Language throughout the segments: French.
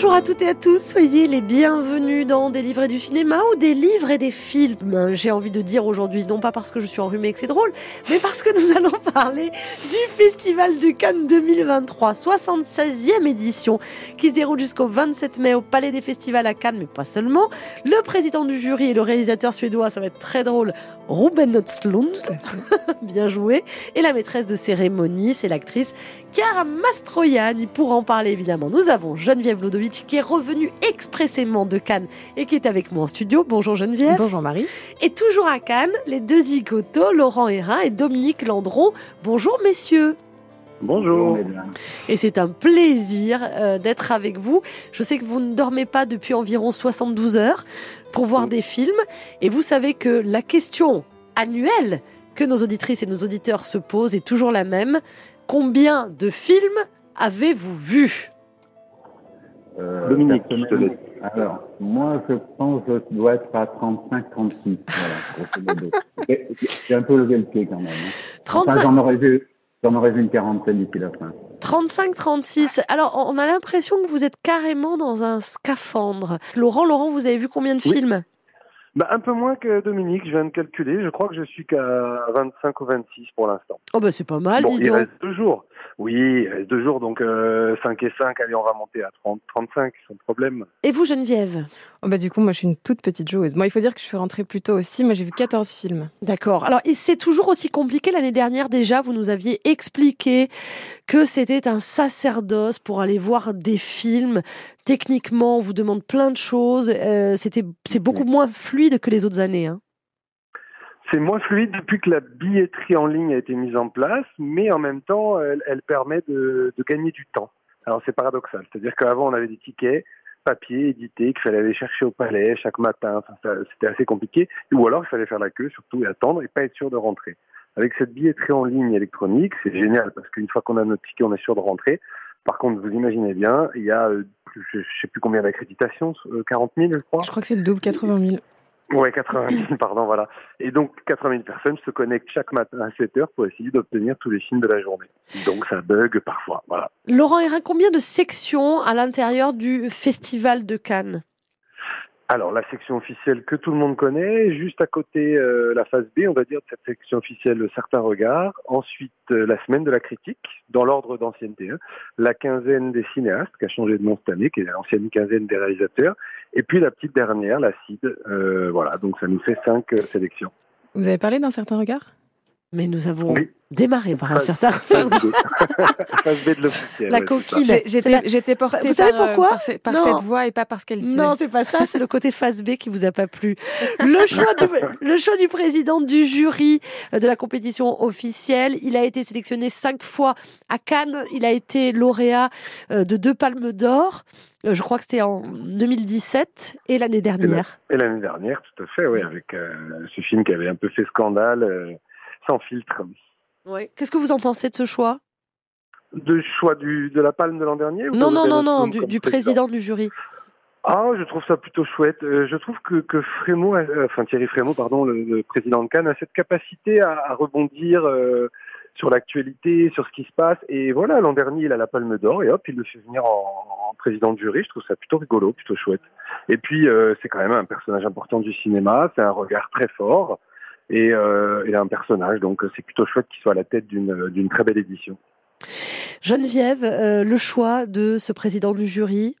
Bonjour à toutes et à tous, soyez les bienvenus dans des livres et du cinéma ou des livres et des films. J'ai envie de dire aujourd'hui, non pas parce que je suis enrhumée et que c'est drôle, mais parce que nous allons parler du Festival de Cannes 2023, 76e édition, qui se déroule jusqu'au 27 mai au Palais des Festivals à Cannes, mais pas seulement. Le président du jury et le réalisateur suédois, ça va être très drôle, Ruben Östlund, bien joué, et la maîtresse de cérémonie, c'est l'actrice Cara Mastroianni. Pour en parler évidemment, nous avons Geneviève Qui est revenue expressément de Cannes et qui est avec moi en studio. Bonjour Geneviève. Bonjour Marie. Et toujours à Cannes, les deux zigotos, Laurent Hérin et Dominique Landron. Bonjour messieurs. Bonjour. Et c'est un plaisir euh, d'être avec vous. Je sais que vous ne dormez pas depuis environ 72 heures pour voir des films. Et vous savez que la question annuelle que nos auditrices et nos auditeurs se posent est toujours la même. Combien de films avez-vous vus? Euh, Dominique, Alors, moi, je pense que je dois être à 35-36. Voilà, c'est un peu levé le pied quand même. Hein. 35... j'en aurais vu, j'en aurais vu une quarantaine d'ici la fin. 35-36. Alors, on a l'impression que vous êtes carrément dans un scaphandre. Laurent, Laurent, vous avez vu combien de films? Bah, un peu moins que Dominique, je viens de calculer. Je crois que je suis qu'à 25 ou 26 pour l'instant. Oh bah c'est pas mal, bon, dis il Reste deux jours. Oui, reste deux jours, donc euh, 5 et 5, allez, on va monter à 30, 35, sans problème. Et vous, Geneviève? Oh bah, Du coup, moi, je suis une toute petite joueuse. Moi, il faut dire que je suis rentrée plus tôt aussi. Moi, j'ai vu 14 films. D'accord. Alors, c'est toujours aussi compliqué. L'année dernière, déjà, vous nous aviez expliqué que c'était un sacerdoce pour aller voir des films. Techniquement, on vous demande plein de choses. Euh, c'était, c'est beaucoup moins fluide que les autres années. Hein. C'est moins fluide depuis que la billetterie en ligne a été mise en place, mais en même temps, elle, permet de, gagner du temps. Alors c'est paradoxal, c'est-à-dire qu'avant on avait des tickets papier édités qu'il fallait aller chercher au palais chaque matin, c'était assez compliqué, ou alors il fallait faire la queue surtout et attendre et pas être sûr de rentrer. Avec cette billetterie en ligne électronique, c'est génial parce qu'une fois qu'on a notre ticket, on est sûr de rentrer. Par contre, vous imaginez bien, il y a, euh, je ne sais plus combien d'accréditations, 40 000 je crois. Je crois que c'est le double, 80 000. Ouais, 80 000, pardon, voilà. Et donc, 80 000 personnes se connectent chaque matin à 7 heures pour essayer d'obtenir tous les films de la journée. Donc, ça bug parfois, voilà. Laurent Hérin, combien de sections à l'intérieur du Festival de Cannes? Alors, la section officielle que tout le monde connaît, juste à côté euh, la phase B, on va dire, de cette section officielle, certains regards. Ensuite, euh, la semaine de la critique, dans l'ordre d'ancienneté. Hein. La quinzaine des cinéastes, qui a changé de nom cette année, qui est l'ancienne quinzaine des réalisateurs. Et puis la petite dernière, la CID. Euh, voilà, donc ça nous fait cinq sélections. Vous avez parlé d'un certain regard? Mais nous avons démarré par un certain La coquille. J'étais portée vous par, pourquoi? par, cette voix et pas parce qu'elle disait. Non, c'est pas ça, c'est le côté phase B qui vous a pas plu. Le choix, du, le choix du président du jury de la compétition officielle, il a été sélectionné cinq fois à Cannes, il a été lauréat euh, de deux palmes d'or. Euh, je crois que c'était en 2017 et l'année dernière. Et l'année dernière, tout à fait, oui, avec euh, ce film qui avait un peu fait scandale sans filtre. Ouais. Qu'est-ce que vous en pensez de ce choix? De choix du, de la palme de l'an dernier Non, non, non, non, du, président du jury. Ah, je trouve ça plutôt chouette. Euh, je trouve que, que Frémaux, euh, enfin Thierry Frémaux, pardon, le, président de Cannes, a cette capacité à, rebondir euh, sur l'actualité, sur ce qui se passe. Et voilà, l'an dernier, il a la Palme d'Or et hop, il le fait venir en, président de jury. Je trouve ça plutôt rigolo, plutôt chouette. Et puis, c'est quand même un personnage important du cinéma. C'est un regard très fort et euh, a un personnage, donc c'est plutôt chouette qu'il soit à la tête d'une très belle édition. Geneviève, euh, le choix de ce président du jury?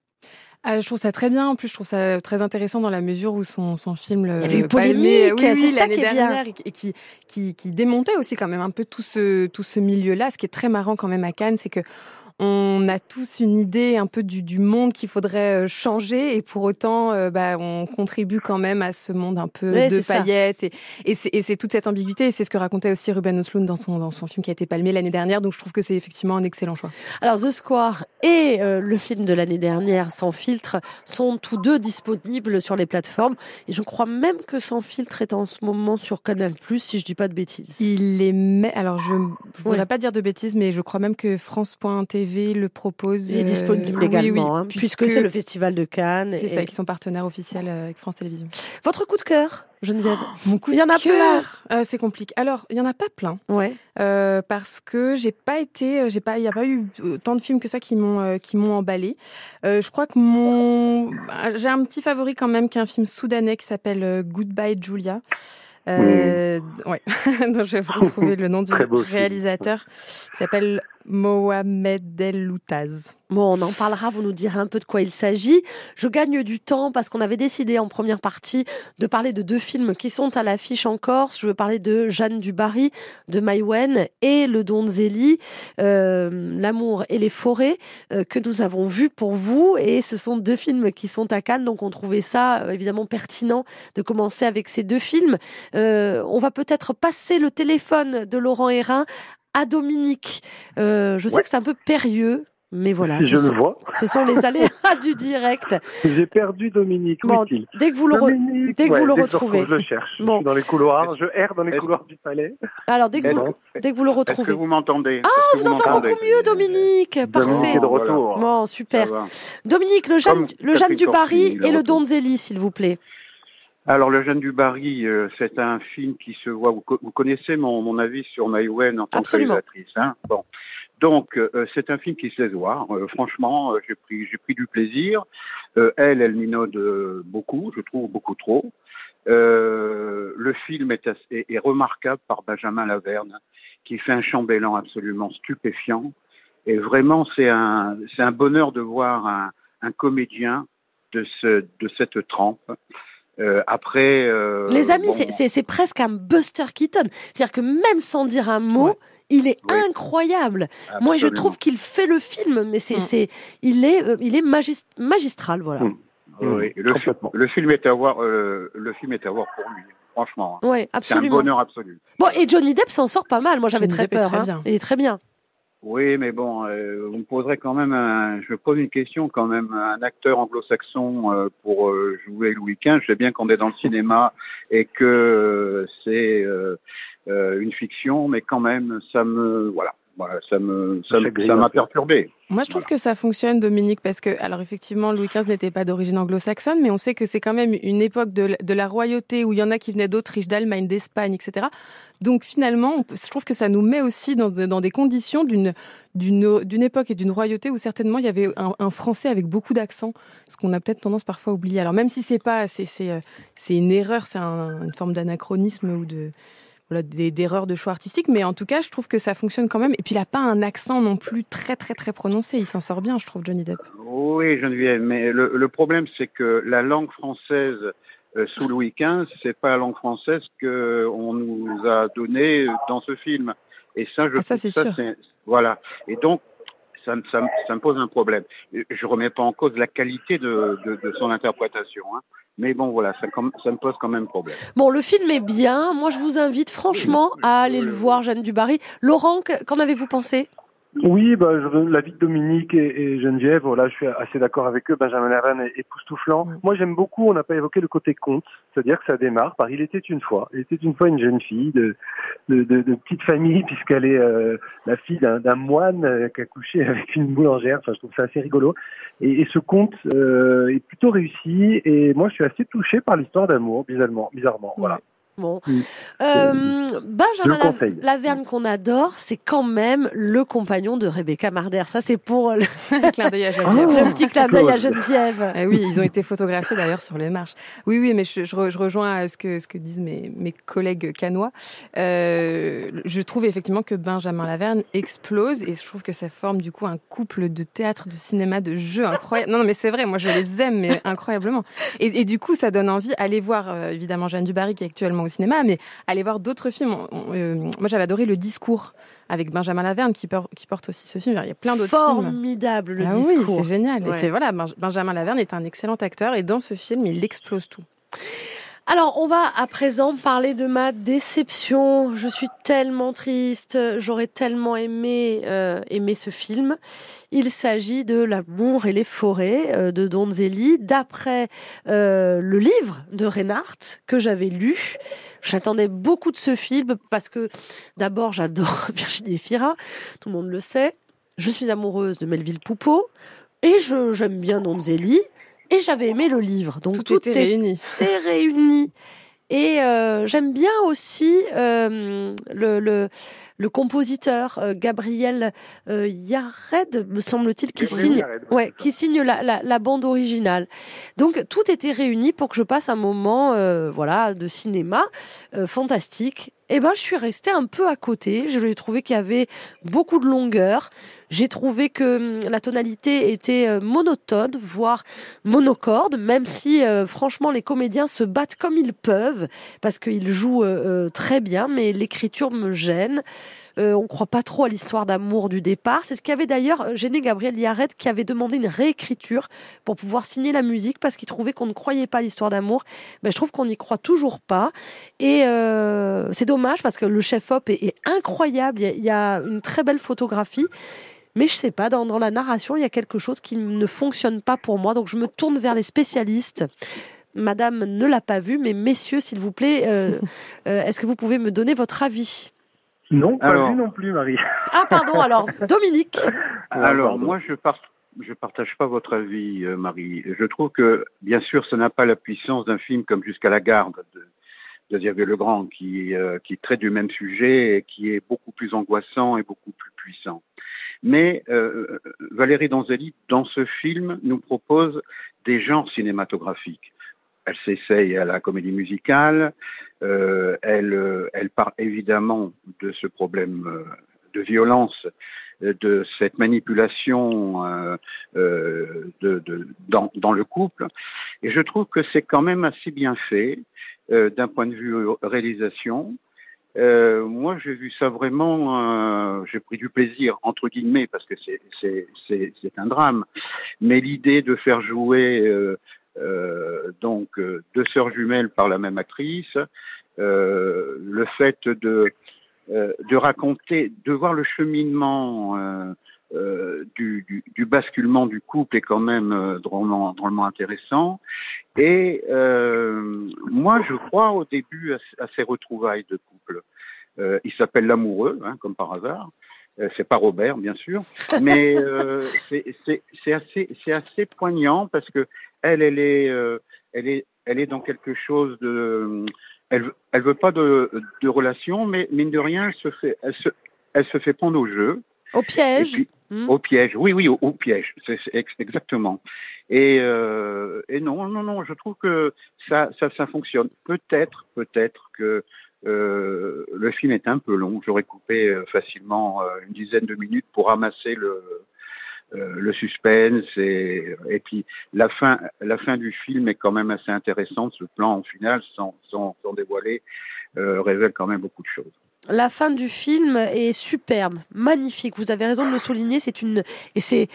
Ah, je trouve ça très bien. En plus, je trouve ça très intéressant dans la mesure où son, son film Il y polémique, oui, oui, l'année dernière, et qui, qui, qui démontait aussi quand même un peu tout ce, tout ce milieu-là. Ce qui est très marrant quand même à Cannes, c'est que on a tous une idée un peu du, monde qu'il faudrait euh, changer et pour autant, euh, bah, on contribue quand même à ce monde un peu de paillettes. Et, et c'est toute cette ambiguïté et c'est ce que racontait aussi Ruben Östlund dans son, dans son film qui a été palmé l'année dernière. Donc je trouve que c'est effectivement un excellent choix. Alors The Square et euh, le film de l'année dernière, Sans filtre, sont tous deux disponibles sur les plateformes. Et je crois même que Sans filtre est en ce moment sur Canal+, si je dis pas de bêtises. Il est... Alors je ne voudrais pas dire de bêtises, mais je crois même que France.tv TV le propose. Il est disponible également, hein, puisque, c'est le Festival de Cannes. C'est ça, qui sont partenaires officiels avec France Télévisions. Votre coup de cœur Geneviève Mon coup il y en a plein. Euh, c'est compliqué. Alors, il y en a pas plein. Ouais. Euh, parce que j'ai pas été, j'ai pas, il y a pas eu tant de films que ça qui m'ont qui m'ont emballé. je crois que mon, bah, j'ai un petit favori quand même, qui est un film soudanais qui s'appelle Goodbye Julia. Euh, ouais, donc je vais vous retrouver le nom du réalisateur. Il s'appelle Mohamed El Loutaz. Bon, on en parlera, vous nous direz un peu de quoi il s'agit. Je gagne du temps parce qu'on avait décidé en première partie de parler de deux films qui sont à l'affiche en Corse. Je veux parler de Jeanne Dubarry, de Maïwen et Le Donzelli, euh, L'amour et les forêts, euh, que nous avons vus pour vous. Et ce sont deux films qui sont à Cannes, donc on trouvait ça euh, évidemment pertinent de commencer avec ces deux films. Euh, on va peut-être passer le téléphone de Laurent Hérin à Dominique. Euh, je sais que c'est un peu périlleux, mais voilà. je le vois. Ce sont les aléas du direct. J'ai perdu Dominique. Dès que vous le, dès que vous le retrouvez. Je le cherche. Je suis dans les couloirs. Je erre dans les couloirs du palais. Alors, dès que, vous, dès que vous le retrouvez. Est-ce que vous m'entendez? Ah, on vous, entend beaucoup mieux, Dominique. Parfait. Dominique de retour. Bon, super. Dominique, le Jeanne, le Jeanne du Paris et le Donzelli, s'il vous plaît. Alors, Le Jeune du Barry, euh, c'est un film qui se voit. Vous, connaissez mon, mon, avis sur Maïwen en tant que réalisatrice. Hein bon. Donc, euh, c'est un film qui se laisse voir. Euh, franchement, j'ai pris, j'ai pris du plaisir. elle, elle minode beaucoup, je trouve beaucoup trop. le film est, assez, est, remarquable par Benjamin Laverne, qui fait un chambellan absolument stupéfiant. Et vraiment, c'est un, c'est un bonheur de voir un, un comédien de, ce, de cette trempe. Euh, après, euh, les amis, c'est presque un Buster Keaton. C'est-à-dire que même sans dire un mot, il est incroyable. Moi, je trouve qu'il fait le film, mais c'est, mm. c'est, il est, euh, il est magistral, voilà. Mm. Oui, le, le, film est à voir, le film est à voir pour lui. Franchement, hein. ouais, absolument. c'est un bonheur absolu. Bon, et Johnny Depp s'en sort pas mal. Moi, j'avais très peur. Hein. Il est très bien. Oui, mais bon, euh, vous me poserez quand même, un, je pose une question quand même. Un acteur anglo-saxon euh, pour euh, jouer Louis XV, je sais bien qu'on est dans le cinéma et que c'est une fiction, mais quand même, ça me, voilà, voilà, ça me, ça m'a perturbé. Moi, je trouve que ça fonctionne, Dominique, parce que, alors effectivement, Louis XV n'était pas d'origine anglo-saxonne, mais on sait que c'est quand même une époque de, de, la royauté où il y en a qui venaient d'Autriche, d'Allemagne, d'Espagne, etc. Donc finalement, je trouve que ça nous met aussi dans, dans des conditions d'une d'une époque et d'une royauté où certainement il y avait un, français avec beaucoup d'accent, ce qu'on a peut-être tendance parfois à oublier. Alors même si c'est pas, c'est c'est une erreur, c'est une forme d'anachronisme ou de voilà, d'erreurs de choix artistiques, mais en tout cas, je trouve que ça fonctionne quand même. Et puis, il n'a pas un accent non plus très, très, très prononcé. Il s'en sort bien, je trouve, Johnny Depp. Oui, Geneviève, mais le, le problème, c'est que la langue française euh, sous Louis XV, c'est pas la langue française qu'on nous a donnée dans ce film. Et ça, je ah, ça, c'est sûr. Voilà. Et donc, ça, ça, ça, me pose un problème. Je remets pas en cause la qualité de, de, de son interprétation. Hein. Mais bon, voilà, ça, ça, me pose quand même problème. Bon, le film est bien. Moi, je vous invite franchement à aller le voir, Jeanne Dubarry. Laurent, qu'en avez-vous pensé? Oui, bah, la vie de Dominique et, Geneviève, voilà, je suis assez d'accord avec eux. Benjamin Laverne est époustouflant. Mm. Moi, j'aime beaucoup, on n'a pas évoqué le côté conte, c'est-à-dire que ça démarre par Il était une fois. Il était une fois une jeune fille de, de, de, petite famille, puisqu'elle est euh, la fille d'un moine euh, qui a couché avec une boulangère. Enfin, je trouve ça assez rigolo. Et, ce conte euh, est plutôt réussi. Et moi, je suis assez touché par l'histoire d'amour, bizarrement. bizarrement voilà. Bon. Euh, Benjamin Laverne qu'on adore, c'est quand même le compagnon de Rebecca Marder. Ça, c'est pour le, clin d'œil à Geneviève. le petit clin d'œil à Geneviève. Eh oui, ils ont été photographiés d'ailleurs sur les marches. Oui, oui, mais je, je, rejoins ce que, ce que disent mes, mes collègues canois. Euh, je trouve effectivement que Benjamin Laverne explose et je trouve que ça forme du coup un couple de théâtre, de cinéma, de jeu incroyable. Non, non, mais c'est vrai, moi je les aime, mais incroyablement. Et, et du coup, ça donne envie. Allez voir euh, évidemment Jeanne Dubarry qui est actuellement au cinéma, mais aller voir d'autres films. Euh, moi, j'avais adoré Le Discours avec Benjamin Laverne qui, qui porte aussi ce film. Il y a plein d'autres films. Formidable, Le ah Discours. Oui, c'est génial. Et c'est voilà, Benjamin Laverne est un excellent acteur et dans ce film, il explose tout. Alors, on va à présent parler de ma déception. Je suis tellement triste. J'aurais tellement aimé euh, aimer ce film. Il s'agit de L'amour et les forêts euh, de Donzelli, d'après euh, le livre de Reinhardt que j'avais lu. J'attendais beaucoup de ce film parce que d'abord j'adore Virginie Fira, tout le monde le sait. je suis amoureuse de Melville Poupeau et je j'aime bien Donzelli et j'avais aimé le livre. Donc tout, était réuni. Était réuni. Et euh, j'aime bien aussi euh, le, le, le, compositeur euh, Gabriel euh, Yared, me semble-t-il, qui signe, ouais, qui signe la, la, la, bande originale. Donc tout était réuni pour que je passe un moment, euh, voilà, de cinéma fantastique. Et eh ben, je suis restée un peu à côté. Je l'ai trouvé qu'il y avait beaucoup de longueur. J'ai trouvé que hum, la tonalité était euh, monotone, voire monocorde, même si euh, franchement les comédiens se battent comme ils peuvent parce qu'ils jouent euh, très bien, mais l'écriture me gêne. On ne croit pas trop à l'histoire d'amour du départ. C'est ce qui avait d'ailleurs gêné Gabriel Yared qui avait demandé une réécriture pour pouvoir signer la musique parce qu'il trouvait qu'on ne croyait pas à l'histoire d'amour. Ben, je trouve qu'on n'y croit toujours pas. Et c'est dommage parce que le chef-op est, incroyable. Il y, a, une très belle photographie. Mais je sais pas, dans, la narration, il y a quelque chose qui ne fonctionne pas pour moi. Donc je me tourne vers les spécialistes. Madame ne l'a pas vu, mais messieurs, s'il vous plaît, euh, euh, est-ce que vous pouvez me donner votre avis? Non, pas vu non plus, Marie. Ah, pardon, alors, Dominique. Alors, moi, je je partage pas votre avis, euh, Marie. Je trouve que, bien sûr, ça n'a pas la puissance d'un film comme Jusqu'à la garde de, de Xavier Legrand, qui, qui traite du même sujet et qui est beaucoup plus angoissant et beaucoup plus puissant. Mais euh, Valérie Donzelli, dans ce film, nous propose des genres cinématographiques. Elle s'essaye à la comédie musicale, euh, elle, elle part évidemment de ce problème euh, de violence, de cette manipulation euh, euh, de, de, dans, dans, le couple. Et je trouve que c'est quand même assez bien fait euh, d'un point de vue réalisation. Euh, moi, j'ai vu ça vraiment, euh, j'ai pris du plaisir, entre guillemets, parce que c'est un drame. Mais l'idée de faire jouer euh, euh donc deux sœurs jumelles par la même actrice, le fait de, de raconter, de voir le cheminement euh, du, du, du, basculement du couple est quand même euh, drôlement, drôlement intéressant. Et euh, moi, je crois au début à, ces retrouvailles de couple. Euh, il s'appelle l'amoureux, hein, comme par hasard. C'est pas Robert, bien sûr, mais c'est assez, poignant parce que elle, elle est, elle est, elle est dans quelque chose de, elle, elle veut pas de, de relation, mais mine de rien, elle se fait, elle se, elle se fait prendre au jeu. Au piège. Hmm. Au piège, oui, oui, au, piège, c'est exactement. Et, euh, et non, non, non, je trouve que ça, ça, ça fonctionne. Peut-être, peut-être que euh, le film est un peu long. J'aurais coupé euh, facilement une dizaine de minutes pour ramasser le, euh, le suspense et, et puis la fin, la fin du film est quand même assez intéressante. Ce plan au final, sans, sans, sans dévoiler, révèle quand même beaucoup de choses la fin du film est superbe, magnifique. Vous avez raison de le souligner. C'est une et c'est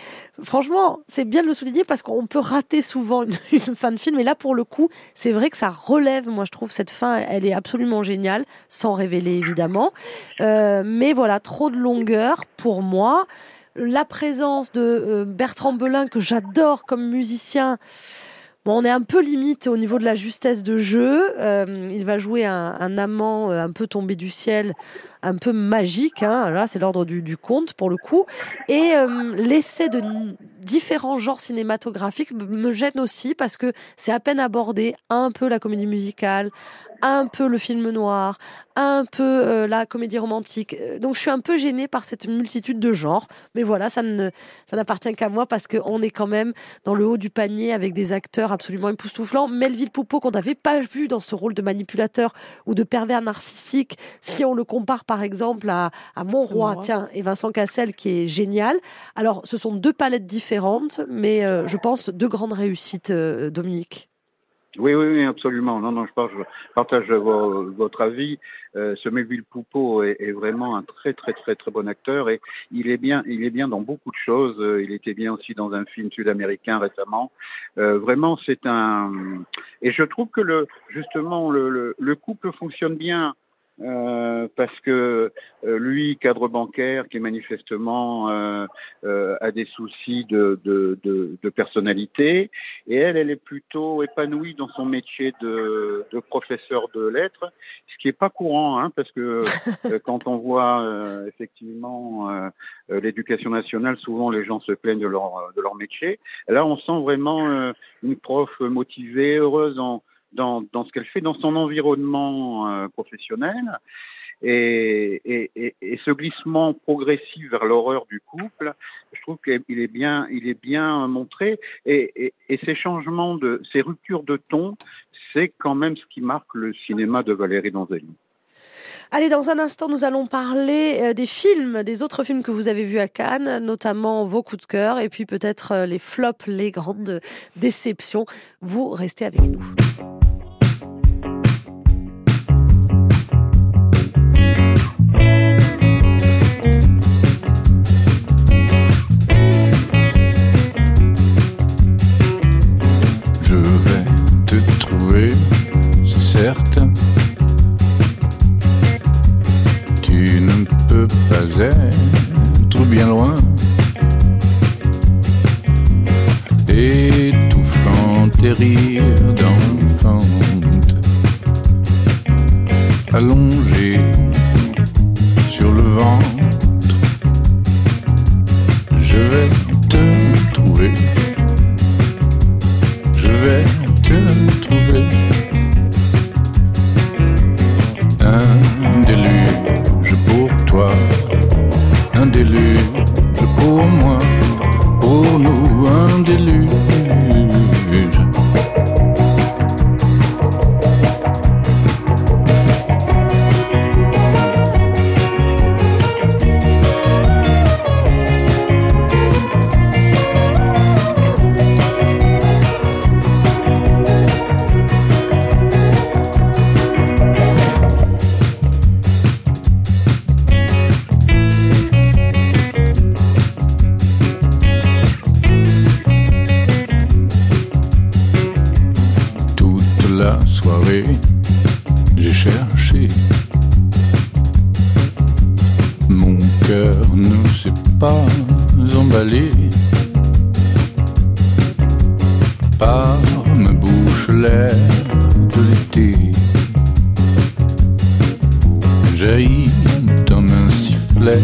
franchement c'est bien de le souligner parce qu'on peut rater souvent une, fin de film. Et là pour le coup, c'est vrai que ça relève. Moi je trouve cette fin, elle est absolument géniale, sans révéler évidemment. Euh, mais voilà, trop de longueur pour moi. La présence de euh, Bertrand Belin que j'adore comme musicien. Bon, on est un peu limite au niveau de la justesse de jeu. Euh, il va jouer un, amant euh, un peu tombé du ciel, un peu magique. Hein. Là, c'est l'ordre du, conte pour le coup. Et euh, l'essai de différents genres cinématographiques me gêne aussi parce que c'est à peine abordé. Un peu la comédie musicale, un peu le film noir, un peu euh, la comédie romantique. Euh, donc je suis un peu gênée par cette multitude de genres. Mais voilà, ça ça n'appartient qu'à moi parce qu'on est quand même dans le haut du panier avec des acteurs absolument époustouflants. Melville Poupeau qu'on n'avait pas vu dans ce rôle de manipulateur ou de pervers narcissique, si on le compare par exemple à, à Mon Roi, tiens, et Vincent Cassel qui est génial. Alors ce sont deux palettes différentes, mais euh, je pense deux grandes réussites, Dominique. Oui, oui, oui, absolument. Non, non, je partage, votre avis. Euh, ce Melville Poupeau est, est, vraiment un très, très, très, très bon acteur et il est bien, il est bien dans beaucoup de choses. Euh, il était bien aussi dans un film sud-américain récemment. Euh, vraiment, c'est un. Et je trouve que le, justement, le, le, le couple fonctionne bien euh, parce que euh, lui, cadre bancaire, qui manifestement euh, euh, a des soucis de, de, de, de, personnalité, et elle, elle est plutôt épanouie dans son métier de, de professeur de lettres, ce qui est pas courant, hein, parce que quand on voit effectivement l'éducation nationale, souvent les gens se plaignent de leur, de leur métier. Là, on sent vraiment une prof motivée, heureuse en dans, ce qu'elle fait, dans son environnement euh, professionnel. Et, ce glissement progressif vers l'horreur du couple, je trouve qu'il est bien, il est bien montré. Et, ces changements ces ruptures de ton, c'est quand même ce qui marque le cinéma de Valérie Donzelli. Allez, dans un instant, nous allons parler euh, des films, des autres films que vous avez vus à Cannes, notamment vos coups de cœur, et puis peut-être euh, les flops, les grandes déceptions. Vous restez avec nous. départ me bouche l'air de l'été. Jaillit comme un sifflet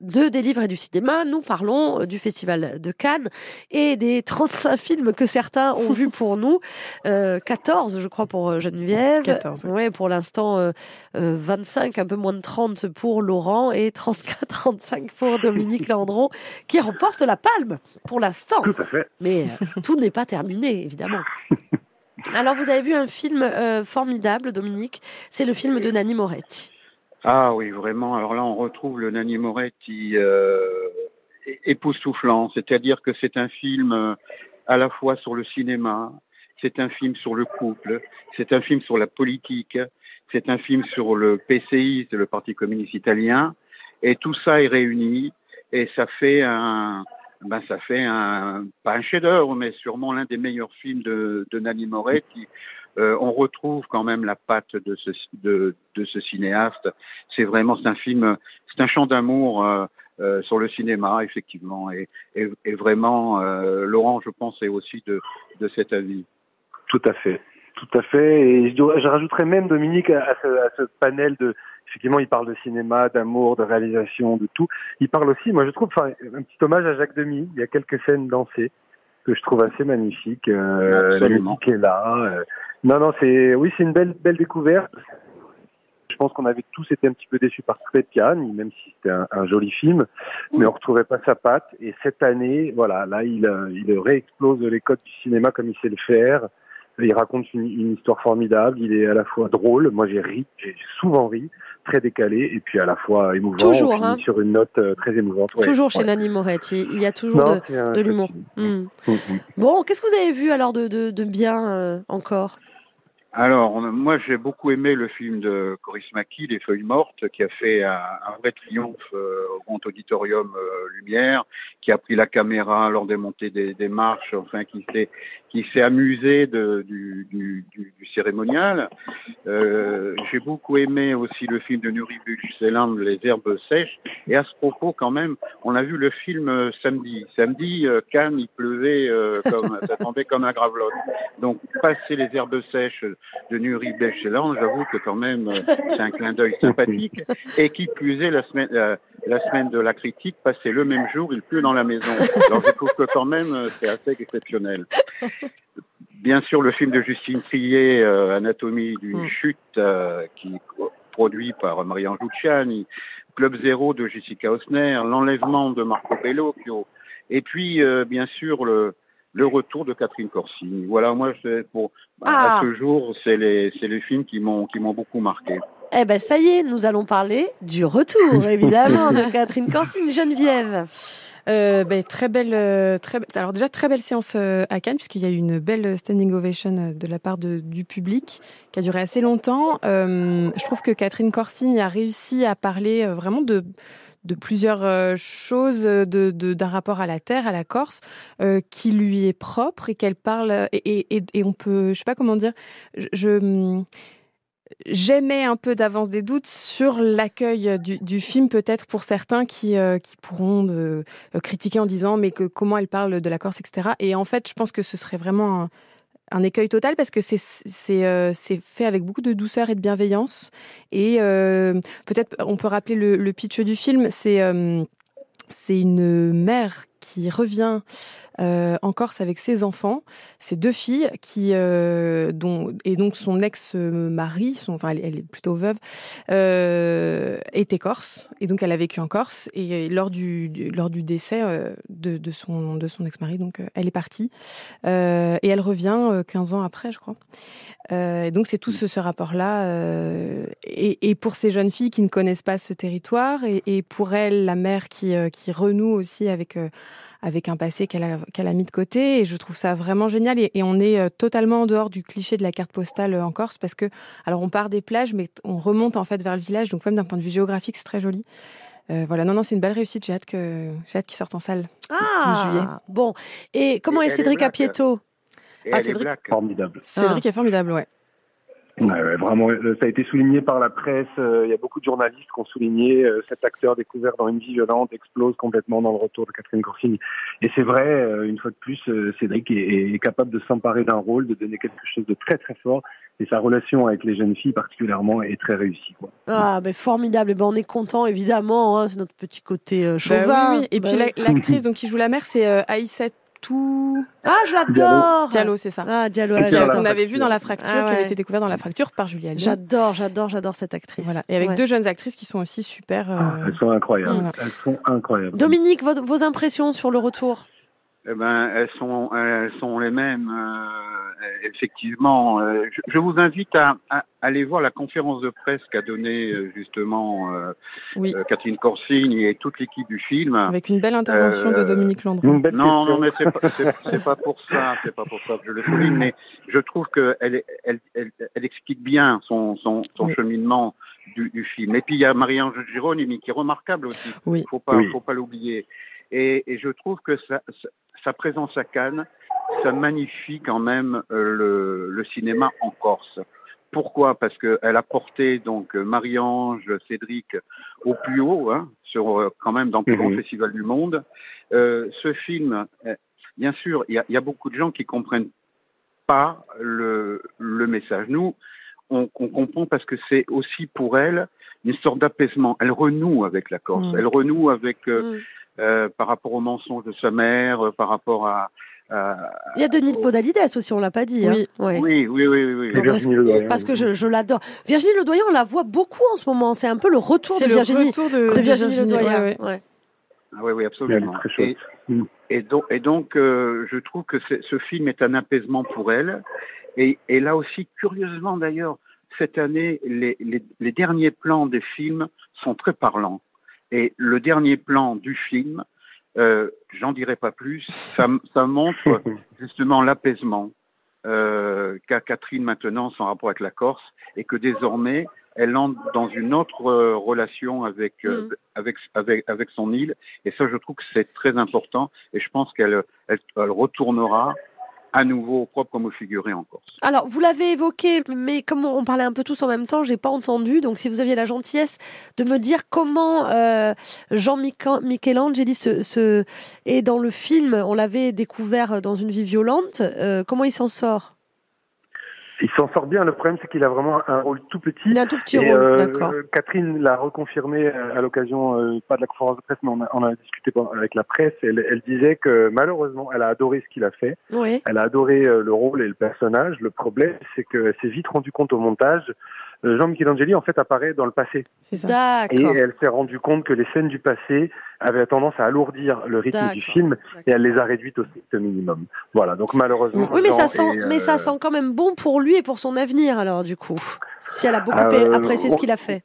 des livres et du cinéma, nous parlons euh, du Festival de Cannes et des 35 films que certains ont vus pour nous. 14, euh, je crois, pour euh, Geneviève. 14. Ouais, pour l'instant, 25, un peu moins de 30 pour Laurent et 34, 35 pour Dominique Landron, qui remporte la palme pour l'instant. Tout à fait. Mais tout n'est pas terminé, évidemment. Alors, vous avez vu un film formidable, Dominique. C'est le film de Nanni Moretti. Ah oui, vraiment. Alors là, on retrouve le Nanni Moretti euh, époustouflant. C'est-à-dire que c'est un film euh, à la fois sur le cinéma, c'est un film sur le couple, c'est un film sur la politique, c'est un film sur le PCI, le Parti communiste italien, Et tout ça est réuni et ça fait un, ben ça fait un, pas un chef-d'œuvre, mais sûrement l'un des meilleurs films de, de Nanny Moretti. Euh, on retrouve quand même la patte de ce, cinéaste. C'est vraiment, c'est un film, c'est un chant d'amour euh, euh, sur le cinéma, effectivement. Et, et, vraiment, Laurent, je pense, est aussi de, cet avis. Tout à fait. Tout à fait. Et je, rajouterais même, Dominique, à ce panel de, effectivement, il parle de cinéma, d'amour, de réalisation, de tout. Il parle aussi, moi je trouve, enfin, un petit hommage à Jacques Demy. Il y a quelques scènes dansées que je trouve assez magnifiques. Euh, la musique est là. Euh. non, non, c'est, oui, c'est une belle, belle découverte. Je pense qu'on avait tous été un petit peu déçus par Pian, même si c'était un, un, joli film, mais on retrouvait pas sa patte. Et cette année, voilà, là, il, euh, il réexplose les codes du cinéma comme il sait le faire. Il raconte une, une, histoire formidable. Il est à la fois drôle. Moi, j'ai ri, j'ai souvent ri, très décalé, et puis à la fois émouvant. Toujours, hein. Sur une note euh, très émouvante. Ouais, toujours chez ouais. Nanny Moretti. Il y a toujours non, de, de l'humour. Mmh. Mmh. Bon, qu'est-ce que vous avez vu alors de, de, de bien euh, encore? Alors, moi, j'ai beaucoup aimé le film de Coris Maki, Les Feuilles Mortes, qui a fait un, un vrai triomphe euh, au Grand Auditorium euh, Lumière, qui a pris la caméra lors des montées des, des marches, enfin, qui s'est qui s'est amusé du, cérémonial. Euh, j'ai beaucoup aimé aussi le film de Nuri Buchseland, Les Herbes Sèches. Et à ce propos, quand même, on a vu le film euh, samedi. Samedi, euh, Cannes, il pleuvait comme ça tombait comme un gravelotte. Donc, passer Les Herbes Sèches de Nuri Buchseland, j'avoue que quand même, c'est un clin d'œil sympathique. Et qui plus est, la semaine, la semaine de la critique, passer le même jour, il pleut dans la maison. Alors, je trouve que quand même, c'est assez exceptionnel. Bien sûr, le film de Justine Trier, euh, Anatomie d'une mm. chute, euh, qui est produit par Marianne Luciani, Club Zéro de Jessica Osner, L'enlèvement de Marco Bellocchio, et puis, euh, bien sûr, le, le retour de Catherine Corsini. Voilà, moi, pour, ah. à ce jour, c'est les, les films qui m'ont, qui m'ont beaucoup marqué. Eh ben, ça y est, nous allons parler du retour, évidemment, de Catherine Corsini, Geneviève. Euh, ben, très belle, euh, alors déjà très belle séance euh, à Cannes puisqu'il y a eu une belle standing ovation de la part du public qui a duré assez longtemps. Je trouve que Catherine Corsini a réussi à parler vraiment de plusieurs choses, d'un rapport à la terre, à la Corse, qui lui est propre et qu'elle parle et, on peut, je sais pas comment dire, je, J'aimais un peu d'avance des doutes sur l'accueil du, film, peut-être pour certains qui, euh, pourront euh, critiquer en disant mais que comment elle parle de la Corse, etc. Et en fait, je pense que ce serait vraiment un, écueil total parce que c'est c'est euh, fait avec beaucoup de douceur et de bienveillance. Et euh, peut-être on peut rappeler le, le pitch du film. C'est euh, c'est une mère qui revient euh, en Corse avec ses enfants, ses deux filles, qui euh, et donc son ex-mari, enfin elle, est plutôt veuve, euh, était corse. Et donc elle a vécu en Corse. Et lors du, lors du décès euh, de, son de son ex-mari, donc elle est partie. Et elle revient 15 ans après, je crois. et donc c'est tout ce, rapport-là et, pour ces jeunes filles qui ne connaissent pas ce territoire et, et pour elle la mère qui qui renoue aussi avec avec un passé qu'elle a, qu'elle a mis de côté. Et je trouve ça vraiment génial. Et, et, on est euh, totalement en dehors du cliché de la carte postale euh, en Corse parce que, alors on part des plages, mais on remonte en fait vers le village. Donc même d'un point de vue géographique, c'est très joli. Euh, voilà, non, non, c'est une belle réussite. J'ai hâte que j'ai hâte qu'il sorte en salle. Ah, juillet. bon. Et comment et est Cédric Apieto Ah, Cédric, formidable. Cédric ah. est formidable, ouais. Ouais, vraiment, euh, ça a été souligné par la presse. Euh, il y a beaucoup de journalistes qui ont souligné euh, cet acteur découvert dans une vie violente explose complètement dans le retour de Catherine Corsini. Et c'est vrai, une fois de plus, Cédric est, est capable de s'emparer d'un rôle, de donner quelque chose de très très fort. Et sa relation avec les jeunes filles particulièrement est très réussie. Quoi. Ah, mais formidable. Et ben, on est content évidemment. Hein, c'est notre petit côté euh, chauvin. Bah oui, oui. Et bah puis oui. l'actrice donc qui joue la mère, c'est euh, Aïssa tout. Ah, j'adore Diallo, c'est ça. Ah, Diallo. On avait vu dans la fracture, ah, ouais. qui avait été découvert dans la fracture par Julia J'adore, j'adore, j'adore cette actrice. Voilà. Et avec ouais. deux jeunes actrices qui sont aussi super. Euh... Ah, elles sont incroyables. Voilà. Elles sont incroyables. Dominique, vos, vos impressions sur le retour? Eh ben, elles sont, elles sont les mêmes. Euh, effectivement, euh, je, je, vous invite à, à, aller voir la conférence de presse qu'a donnée euh, justement euh, oui. Euh, Catherine Corsini et toute l'équipe du film. Avec une belle intervention de Dominique Landreau. Non, non, mais c'est pas, pas pour ça, c'est pas pour ça que je le souligne, mais je trouve que elle, elle, elle, elle explique bien son, son, son oui. cheminement du, film. Et puis il y a Marie-Ange Gironimi qui est remarquable aussi. Oui. Faut pas, faut pas l'oublier. Et, et, je trouve que sa, sa, présence à Cannes, ça magnifie quand même euh, le, le cinéma en Corse. Pourquoi? Parce qu'elle a porté donc Marie-Ange, Cédric au plus haut, hein, sur euh, quand même dans le plus grand mhm. festival du monde. Euh, ce film, euh, bien sûr, il y a, y a, beaucoup de gens qui comprennent pas le, le message. Nous, on, on comprend parce que c'est aussi pour elle une sorte d'apaisement. Elle renoue avec la Corse. Mm. Elle renoue avec euh, mm. euh, par rapport aux mensonges de sa mère, euh, par rapport à euh, il y a Denis au... Podalides aussi, on l'a pas dit. Oui, hein. oui, oui, oui, oui, oui. Non, parce, que, parce que je, je l'adore. Virginie Ledoyen, on la voit beaucoup en ce moment. C'est un peu le retour de Virginie, retour de, de Virginie, Virginie Ledoyen. Ouais, ouais. Ah oui, oui, absolument. Et, et, donc, et donc euh, je trouve que ce film est un apaisement pour elle. Et, et là aussi, curieusement d'ailleurs, cette année, les, les, les, derniers plans des films sont très parlants. Et le dernier plan du film, euh, j'en dirai pas plus, ça, ça montre justement l'apaisement euh, qu'a Catherine maintenant son rapport avec la Corse et que désormais elle entre dans une autre euh, relation avec, euh, mm. avec, avec, avec son île. Et ça, je trouve que c'est très important. Et je pense qu'elle elle, elle retournera à nouveau propre comme au figuré en Corse. Alors, vous l'avez évoqué, mais comme on parlait un peu tous en même temps, j'ai pas entendu. Donc, si vous aviez la gentillesse de me dire comment euh, Jean Michelangeli se, se, est dans le film, on l'avait découvert dans une vie violente, euh, comment il s'en sort? Il s'en sort bien. Le problème, c'est qu'il a vraiment un rôle tout petit. Il a un tout petit rôle, euh, d'accord. Catherine l'a reconfirmé à l'occasion, euh, pas de la conférence de presse, mais on a, on a discuté avec la presse. Elle, elle, disait que malheureusement, elle a adoré ce qu'il a fait. Oui. Elle a adoré euh, le rôle et le personnage. Le problème, c'est qu'elle s'est vite rendu compte au montage euh, Jean Michelangeli en fait apparaît dans le passé. C'est ça. Et elle s'est rendue compte que les scènes du passé avaient tendance à alourdir le rythme du film et elle les a réduites au strict minimum. Voilà, donc malheureusement. Oui, mais ça sent, mais ça euh, sent quand même bon pour lui et pour son avenir alors du coup. Si elle a beaucoup euh, apprécié ce qu'il a fait.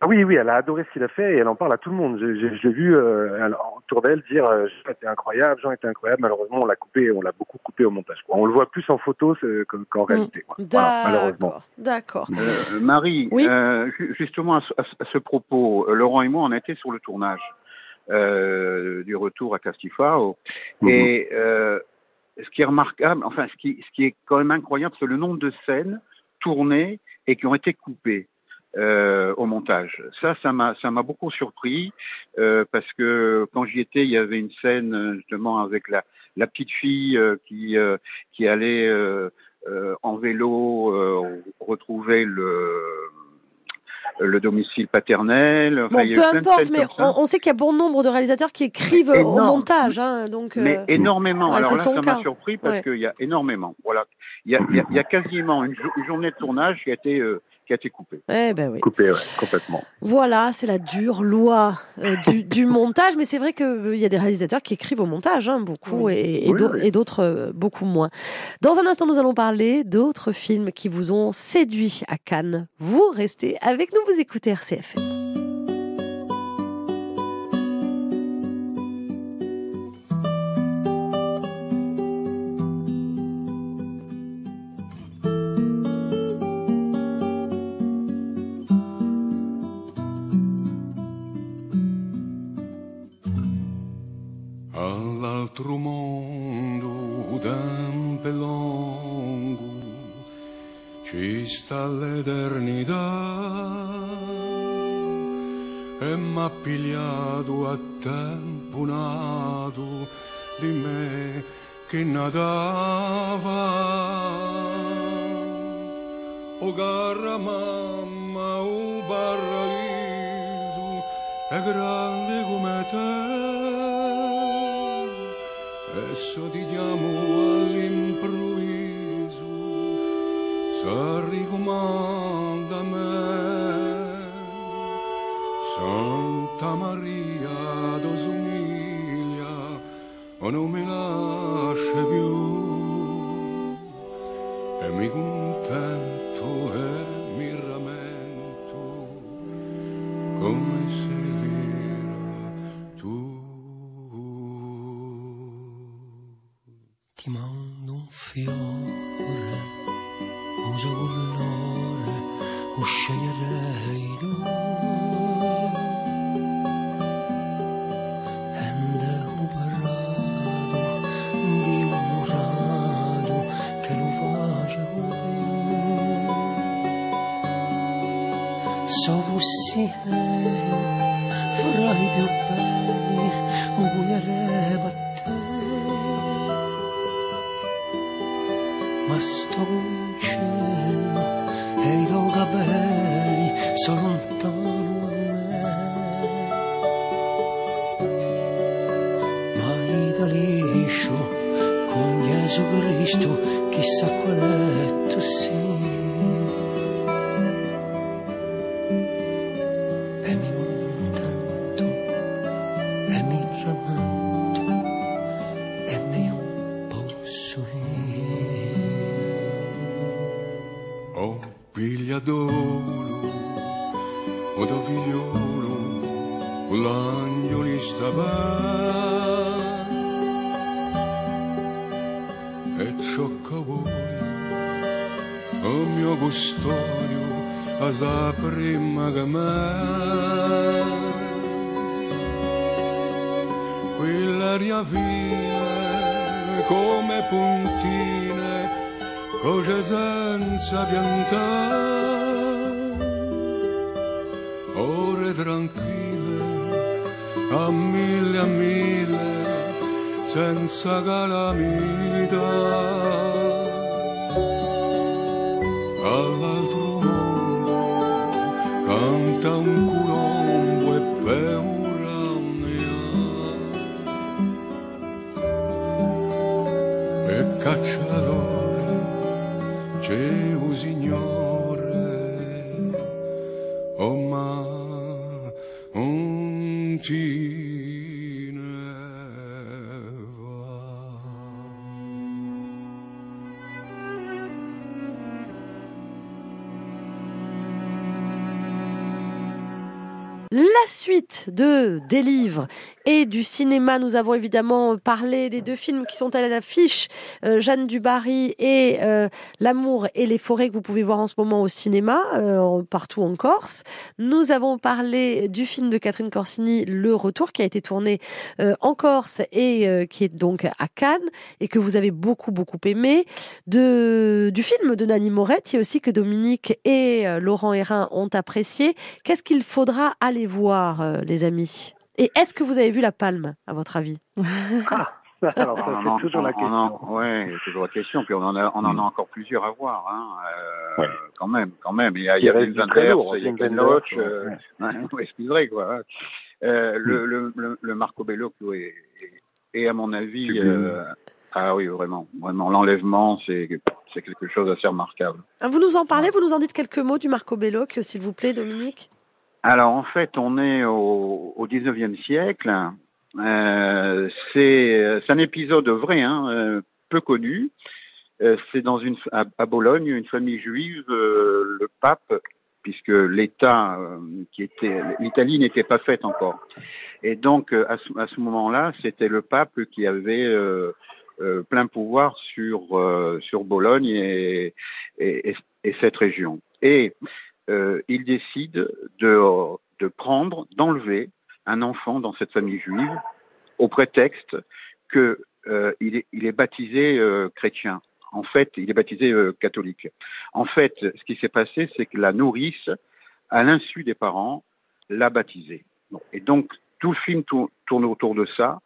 Ah oui, oui, elle a adoré ce qu'il a fait et elle en parle à tout le monde. J'ai vu euh, autour d'elle dire euh, Jean était incroyable, Jean était incroyable. Malheureusement, on l'a coupé, on l'a beaucoup coupé au montage. Quoi. On le voit plus en photo qu'en mm. réalité. Quoi. Voilà, malheureusement. D'accord. Euh, Marie, oui euh, justement à ce, à ce, propos, Laurent et moi, on était sur le tournage du retour à Castifao mm -hmm. et ce qui est remarquable, enfin ce qui, ce qui est quand même incroyable, c'est le nombre de scènes tournées et qui ont été coupées euh, au montage. Ça, ça m'a, ça m'a beaucoup surpris euh, parce que quand j'y étais, il y avait une scène justement avec la, la petite fille euh, qui euh, qui allait euh, euh, en vélo retrouver le le domicile paternel. Enfin, bon, peu importe, mais on, on, sait qu'il y a bon nombre de réalisateurs qui écrivent au montage, hein, donc. Mais énormément. Ouais, Alors là, ça m'a surpris parce ouais. qu'il y a énormément. Voilà, il y a, il y a, il y a quasiment une, une, journée de tournage qui a été qui a été coupé. Eh ben oui. Coupé, ouais, complètement. Voilà, c'est la dure loi euh, du, du, montage, mais c'est vrai qu'il euh, y a des réalisateurs qui écrivent au montage, hein, beaucoup, oui. et, et oui, d'autres euh, beaucoup moins. Dans un instant, nous allons parler d'autres films qui vous ont séduit à Cannes. Vous restez avec nous, vous écoutez RCFM. Ci sta l'eternità. E m'ha pigliato a tempo nato di me che natava. O garra mamma o paradiso è grande come te. Adesso ti diamo all'improvviso s'arricomanda a me Santa Maria dosomiglia o non mi lascia più. E mi contento e sovussi fra i più belli uguaglieremo a te. Ma sto cielo e i tuoi sono lontano a me. Ma i liscio con Gesù Cristo chissà qual è tu sei suite de des livres et du cinéma, nous avons évidemment parlé des deux films qui sont à l'affiche, euh, Jeanne Dubarry et euh, L'amour et les forêts que vous pouvez voir en ce moment au cinéma, euh, partout en Corse. Nous avons parlé du film de Catherine Corsini, Le Retour, qui a été tourné en Corse et qui est donc à Cannes et que vous avez beaucoup beaucoup aimé. De, du film de Nanny Moretti aussi que Dominique et Laurent Hérin ont apprécié. Qu'est-ce qu'il faudra aller voir euh, les amis? Et est-ce que vous avez vu la palme, à votre avis? Ah, Alors, ça, c'est toujours la question. Oui, toujours la question. Puis on en a, on en a encore plusieurs à voir, hein. Euh, quand même, quand même. Il y a, il y a une Wenders, il y a Ken Loach, euh, ouais, quoi. Le, le, le, le, Marco Bello est, est, à mon avis, euh, ah oui, vraiment, vraiment, l'enlèvement, c'est c'est quelque chose d'assez remarquable. Ah, vous nous en parlez, vous nous en dites quelques mots du Marco Bello, s'il vous plaît, Dominique? Alors en fait, on est au, au 19e siècle. Euh, c'est un épisode vrai, hein, euh, peu connu. Euh, c'est dans une à, Bologne, une famille juive, euh, le pape, puisque l'État qui était l'Italie n'était pas faite encore. Et donc à ce, ce moment-là, c'était le pape qui avait plein pouvoir sur sur Bologne et, et, et cette région. Et euh, il décide de, prendre, d'enlever un enfant dans cette famille juive au prétexte que euh, est, il, est, baptisé euh, chrétien. En fait, il est baptisé catholique. En fait, ce qui s'est passé, c'est que la nourrice, à l'insu des parents, l'a baptisé. Et donc, tout le film tourne autour de ça.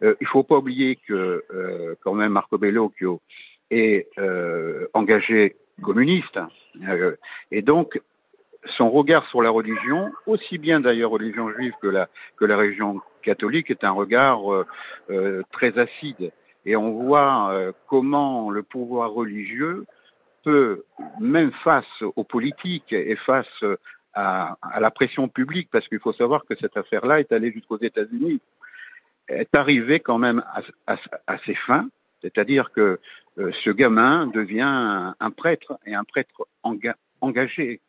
Il faut pas oublier que, quand même, Marco Bellocchio est engagé communiste. et donc, son regard sur la religion, aussi bien d'ailleurs religion juive que la, que la religion catholique, est un regard euh, euh, très acide. Et on voit euh, comment le pouvoir religieux peut, même face aux politiques et face à, à la pression publique, parce qu'il faut savoir que cette affaire-là est allée jusqu'aux États-Unis, est arrivée quand même à, à, à ses fins, c'est-à-dire que ce gamin devient un, prêtre et un prêtre enga engagé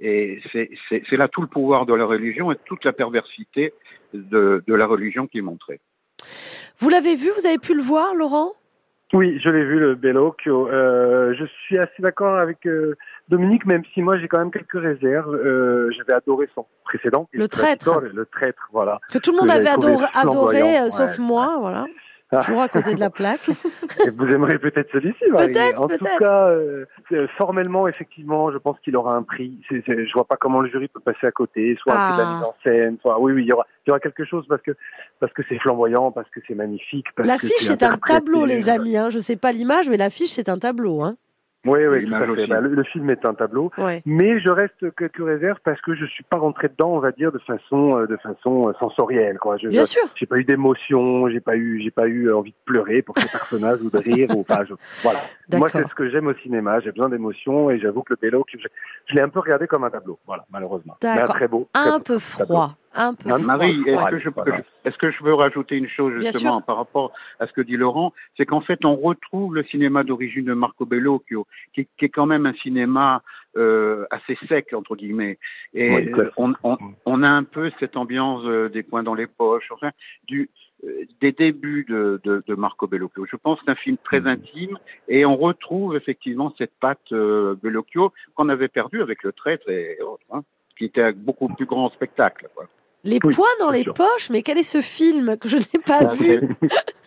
et c'est là tout le pouvoir de la religion et toute la perversité de, de la religion qui est montrée. Vous l'avez vu, vous avez pu le voir, Laurent? Oui, je l'ai vu, le Bellocchio. Euh, je suis assez d'accord avec euh, Dominique, même si moi j'ai quand même quelques réserves. Euh, J'avais adoré son précédent. Le traître. Le traître, voilà. Que tout le monde avait adoré, adoré sauf moi, voilà. Toujours à côté de la plaque. Vous aimerez peut-être celui-ci, Peut-être, En tout cas, euh, formellement, effectivement, je pense qu'il aura un prix. Je vois pas comment le jury peut passer à côté, soit ah. de la mise en scène, soit oui, oui, il y aura, il y aura quelque chose parce que parce que c'est flamboyant, parce que c'est magnifique. L'affiche c'est, c'est un tableau, les amis. Hein. Je sais pas l'image, mais l'affiche c'est un tableau. Hein. Oui, oui, tout à fait. Bah, le, film est un tableau, mais je reste quelques réserves parce que je suis pas rentré dedans, on va dire, de façon, euh, de façon euh, sensorielle, quoi. Je, Bien sûr. J'ai pas eu d'émotion, j'ai pas eu, j'ai pas eu envie de pleurer pour ces personnages ou de rire ou pas. voilà. Moi, c'est ce que j'aime au cinéma. J'ai besoin d'émotion et j'avoue que le Bello, je, je l'ai un peu regardé comme un tableau. Voilà, malheureusement. Mais un très beau. un peu froid. Un peu Marie, est-ce que, je, est-ce que je peux rajouter une chose justement par rapport à ce que dit Laurent? C'est qu'en fait, on retrouve le cinéma d'origine de Marco Bellocchio, qui, qui est quand même un cinéma euh, assez sec entre guillemets. Et on, on, on, a un peu cette ambiance euh, des points dans les poches, enfin, du, euh, des débuts de, de, de, Marco Bellocchio. Je pense que c'est un film très mmh. intime et on retrouve effectivement cette patte euh, Bellocchio qu'on avait perdue avec le traître et autres, hein, qui était un beaucoup plus grand spectacle. Quoi. Les points dans les poches, mais quel est ce film que je n'ai pas ah, vu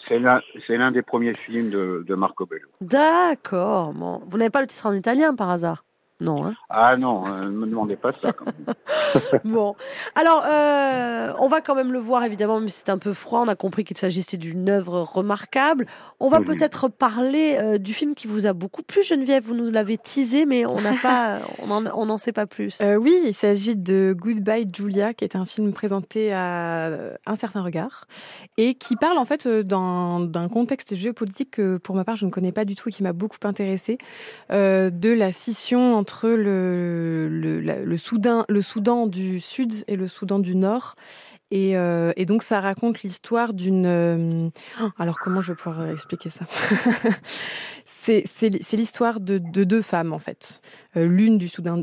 C'est l'un des premiers films de, de Marco Bello. D'accord. Bon. Vous n'avez pas le titre en italien par hasard? Non. Hein ah non, euh, ne me demandez pas ça. bon, alors euh, on va quand même le voir évidemment, mais c'est un peu froid. On a compris qu'il s'agissait d'une œuvre remarquable. On va peut-être parler euh, du film qui vous a beaucoup plu, Geneviève. Vous nous l'avez teasé, mais on n'a pas, on n'en sait pas plus. oui, il s'agit de Goodbye Julia, qui est un film présenté à un certain regard et qui parle en fait d'un contexte géopolitique que pour ma part je ne connais pas du tout et qui m'a beaucoup intéressé de la scission entre entre le, le, Soudan, le Soudan du Sud et le Soudan du Nord. Et, euh, et donc ça raconte l'histoire d'une... Euh, alors comment je vais pouvoir expliquer ça? C'est l'histoire de, de, deux femmes en fait. Euh, l'une du Soudan,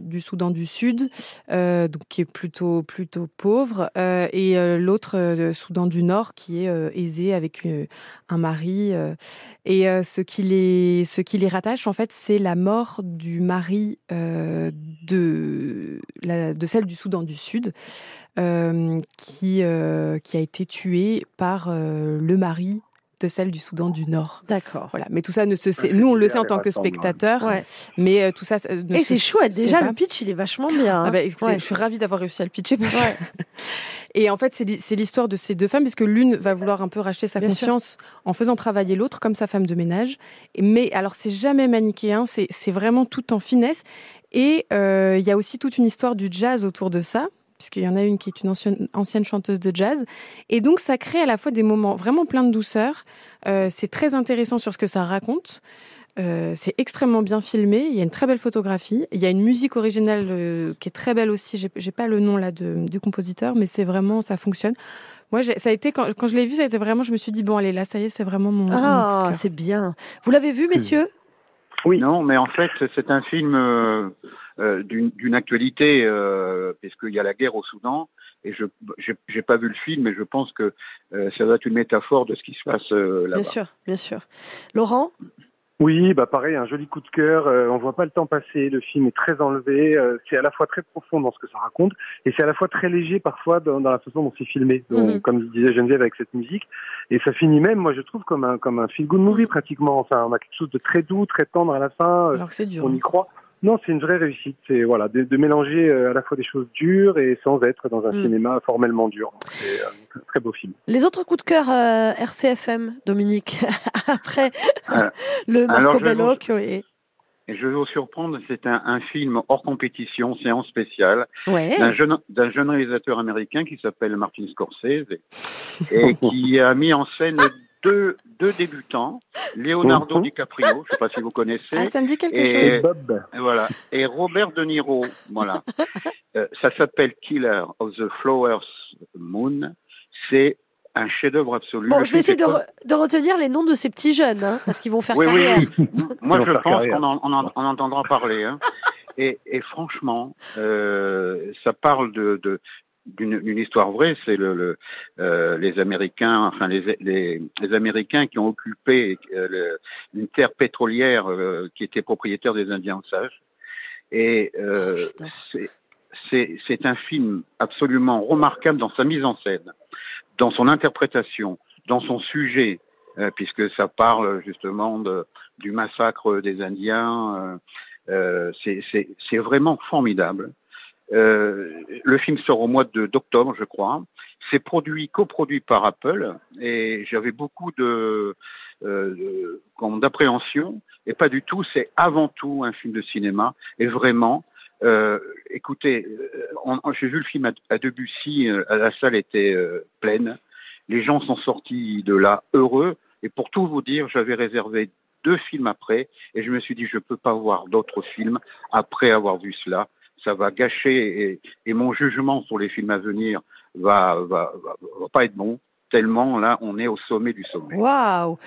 du Sud, euh, donc qui est plutôt plutôt pauvre, euh, et l'autre Soudan du Nord qui est aisée avec un mari. et ce qui les ce qui les rattache en fait, c'est la mort du mari de de celle du Soudan du Sud. Qui, qui a été tué par le mari de celle du Soudan du Nord. D'accord. Voilà. Mais tout ça ne se sait. Nous, on le sait en tant que spectateur. Mais euh, tout ça. Ne Et c'est chouette. Déjà, le pitch, il est vachement bien. Ah bah, je suis ravie d'avoir réussi à le pitcher. Et en fait, c'est l'histoire de ces deux femmes, puisque l'une va vouloir un peu racheter sa conscience en faisant travailler l'autre comme sa femme de ménage. Mais alors, c'est jamais manichéen, c'est vraiment tout en finesse. Et euh, il y a aussi toute une histoire du jazz autour de ça, puisqu'il y en a une qui est une ancienne, chanteuse de jazz. Et donc, ça crée à la fois des moments vraiment pleins de douceur. Euh, c'est très intéressant sur ce que ça raconte. Euh, c'est extrêmement bien filmé. Il y a une très belle photographie. Il y a une musique originale euh, qui est très belle aussi. J'ai pas le nom là du compositeur, mais c'est vraiment ça fonctionne. Moi, ça a été quand, je l'ai vu, ça a été vraiment. Je me suis dit bon, allez, là, ça y est, c'est vraiment mon. Ah, c'est bien. Vous l'avez vu, messieurs? Oui. Non, mais en fait, c'est un film euh, d'une actualité, euh, puisqu'il y a la guerre au Soudan. Et je n'ai pas vu le film, mais je pense que euh, ça doit être une métaphore de ce qui se passe là-bas. Bien sûr, bien sûr. Laurent? Oui, bah pareil, un joli coup de cœur. Euh, on voit pas le temps passer. Le film est très enlevé. c'est à la fois très profond dans ce que ça raconte, et c'est à la fois très léger parfois dans, dans la façon dont c'est filmé. Donc, mhm. Comme disait Geneviève avec cette musique, et ça finit même, moi je trouve comme un comme un feel good movie pratiquement. Enfin, on a quelque chose de très doux, très tendre à la fin. Alors que c'est dur. On y croit. Non, c'est une vraie réussite. C'est voilà, de, de, mélanger euh, à la fois des choses dures et sans être dans un mm. cinéma formellement dur. C'est un très beau film. Les autres coups de cœur euh, RCFM, Dominique, après euh, le Marco Bello. Et je vais vous surprendre, c'est un, un, film hors compétition, séance spéciale, ouais. d'un jeune, jeune réalisateur américain qui s'appelle Martin Scorsese et qui a mis en scène deux, deux débutants, Leonardo DiCaprio, je ne sais pas si vous connaissez. Ah, ça me dit quelque et, chose. Voilà. Et Robert De Niro, voilà. euh, ça s'appelle Killer of the Flowers Moon. C'est un chef-d'œuvre absolu. Bon, je vais essayer de, de, retenir les noms de ces petits jeunes, hein, parce qu'ils vont faire oui, carrière. Oui, oui. Moi, je pense qu'on en, entendra parler. Hein. Et, et, franchement, euh, ça parle de, de, d'une histoire vraie, c'est le, le euh, les Américains, enfin les, les, les Américains qui ont occupé euh, une terre pétrolière euh, qui était propriétaire des Indiens Osages. Et euh, oh, c'est un film absolument remarquable dans sa mise en scène, dans son interprétation, dans son sujet. puisque ça parle justement de, du massacre des Indiens. c'est vraiment formidable. Le film sort au mois d'octobre, je crois. C'est produit, coproduit par Apple, et j'avais beaucoup de, euh, d'appréhension, et pas du tout. C'est avant tout un film de cinéma, et vraiment. Euh, écoutez, euh, j'ai vu le film à, Debussy, euh, la salle était pleine, les gens sont sortis de là heureux, et pour tout vous dire, j'avais réservé deux films après, et je me suis dit, je ne peux pas voir d'autres films après avoir vu cela. Ça va gâcher, et, mon jugement sur les films à venir va, va, va, va pas être bon tellement là, on est au sommet du sommet. Waouh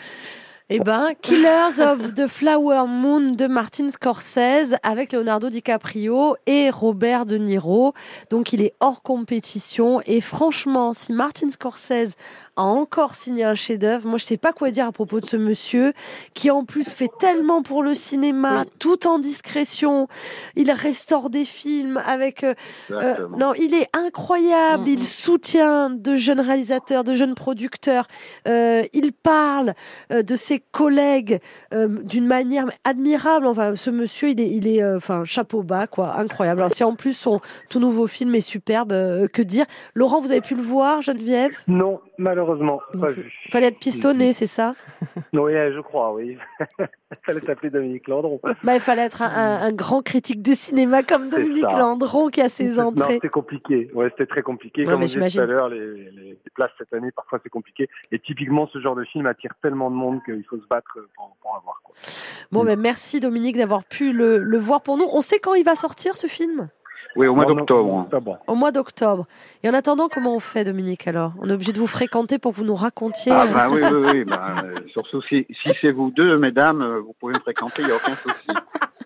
eh ben, Killers of the Flower Moon de Martin Scorsese avec Leonardo DiCaprio et Robert De Niro. Donc, il est hors compétition. Et franchement, si Martin Scorsese a encore signé un chef-d'œuvre, moi, je sais pas quoi dire à propos de ce monsieur qui, en plus, fait tellement pour le cinéma, tout en discrétion. Il restaure des films avec. Euh, euh, non, il est incroyable. Mm, il soutient de jeunes réalisateurs, de jeunes producteurs. Euh, il parle de ses collègues euh, d'une manière admirable. Enfin, ce monsieur, il est, il euh, chapeau bas, quoi, incroyable. Alors, si en plus son tout nouveau film est superbe, euh, que dire? Laurent, vous avez pu le voir, Geneviève? Non, malheureusement. Il fallait être pistonné, c'est ça? Oui, je crois, oui. il fallait s'appeler Dominique Landron. Bah, il fallait être un, grand critique de cinéma comme Dominique Landron qui a ses entrées. C'était compliqué. Ouais, c'était très compliqué. comme on disait tout à l'heure, les, les, places cette année, parfois c'est compliqué. Et typiquement, ce genre de film attire tellement de monde qu'il faut se battre pour, pour avoir. Quoi. Bon, mais merci Dominique d'avoir pu le, le voir pour nous. On sait quand il va sortir ce film? Oui, au mois d'octobre. Au mois d'octobre. Et en attendant, comment on fait, Dominique, alors? On est obligé de vous fréquenter pour que vous nous racontiez Ah, bah oui, oui, oui. Bah, euh, surtout si, si c'est vous deux, mesdames, euh, vous pouvez me fréquenter, il n'y a aucun souci.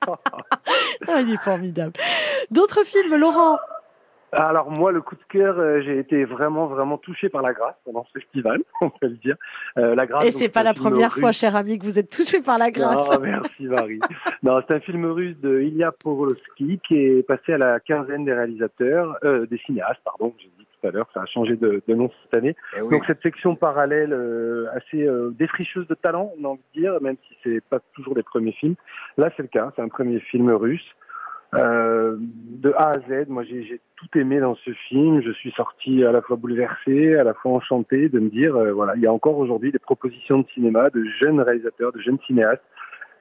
ah, il est formidable. D'autres films, Laurent? Alors moi, le coup de cœur, euh, j'ai été vraiment, vraiment touché par la grâce pendant ce festival, on peut le dire. Euh, la grâce. Et c'est pas la première fois, cher ami, que vous êtes touché par la grâce. Ah, merci Marie. non, c'est un film russe de Ilya Pavlovsky qui est passé à la quinzaine des réalisateurs, euh, des cinéastes, pardon. J'ai dit tout à l'heure, ça a changé de, de nom cette année. Eh Donc cette section parallèle euh, assez euh, défricheuse de talent, on a envie de dire, même si c'est pas toujours les premiers films. Là, c'est le cas. C'est un premier film russe. Euh, de A à Z, moi j'ai tout aimé dans ce film. Je suis sorti à la fois bouleversé, à la fois enchanté de me dire, euh, voilà, il y a encore aujourd'hui des propositions de cinéma, de jeunes réalisateurs, de jeunes cinéastes